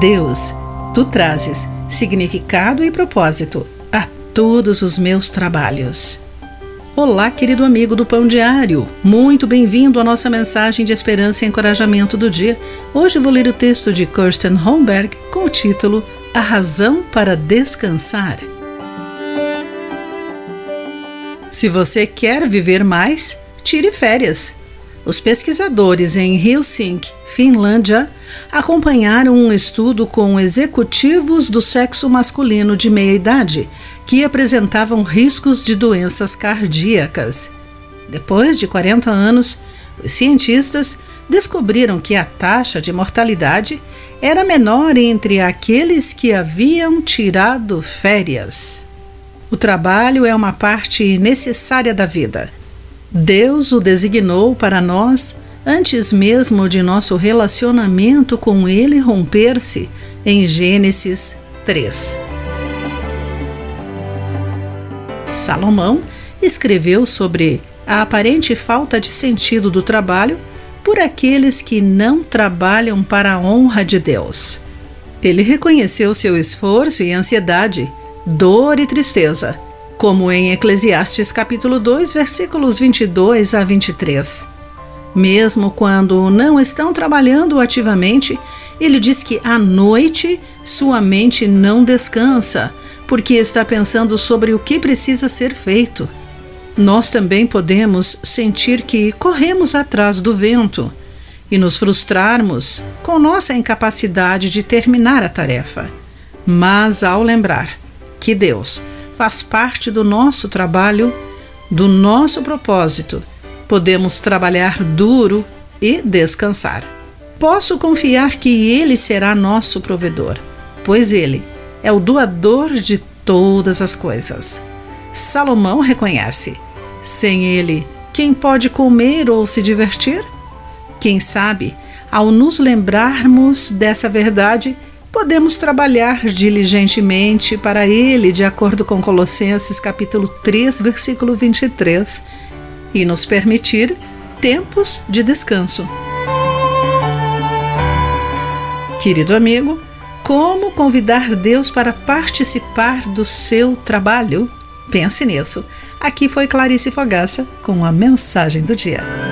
Deus, tu trazes significado e propósito a todos os meus trabalhos. Olá, querido amigo do Pão Diário. Muito bem-vindo à nossa mensagem de esperança e encorajamento do dia. Hoje vou ler o texto de Kirsten Holmberg com o título A Razão para Descansar. Se você quer viver mais, tire férias. Os pesquisadores em Helsinki, Finlândia, acompanharam um estudo com executivos do sexo masculino de meia idade que apresentavam riscos de doenças cardíacas. Depois de 40 anos, os cientistas descobriram que a taxa de mortalidade era menor entre aqueles que haviam tirado férias. O trabalho é uma parte necessária da vida Deus o designou para nós antes mesmo de nosso relacionamento com Ele romper-se, em Gênesis 3. Salomão escreveu sobre a aparente falta de sentido do trabalho por aqueles que não trabalham para a honra de Deus. Ele reconheceu seu esforço e ansiedade, dor e tristeza como em Eclesiastes capítulo 2, versículos 22 a 23. Mesmo quando não estão trabalhando ativamente, ele diz que à noite sua mente não descansa, porque está pensando sobre o que precisa ser feito. Nós também podemos sentir que corremos atrás do vento e nos frustrarmos com nossa incapacidade de terminar a tarefa. Mas ao lembrar que Deus faz parte do nosso trabalho, do nosso propósito. Podemos trabalhar duro e descansar. Posso confiar que Ele será nosso provedor, pois Ele é o doador de todas as coisas. Salomão reconhece: sem Ele, quem pode comer ou se divertir? Quem sabe, ao nos lembrarmos dessa verdade, podemos trabalhar diligentemente para ele, de acordo com Colossenses capítulo 3, versículo 23, e nos permitir tempos de descanso. Querido amigo, como convidar Deus para participar do seu trabalho? Pense nisso. Aqui foi Clarice Fogaça com a mensagem do dia.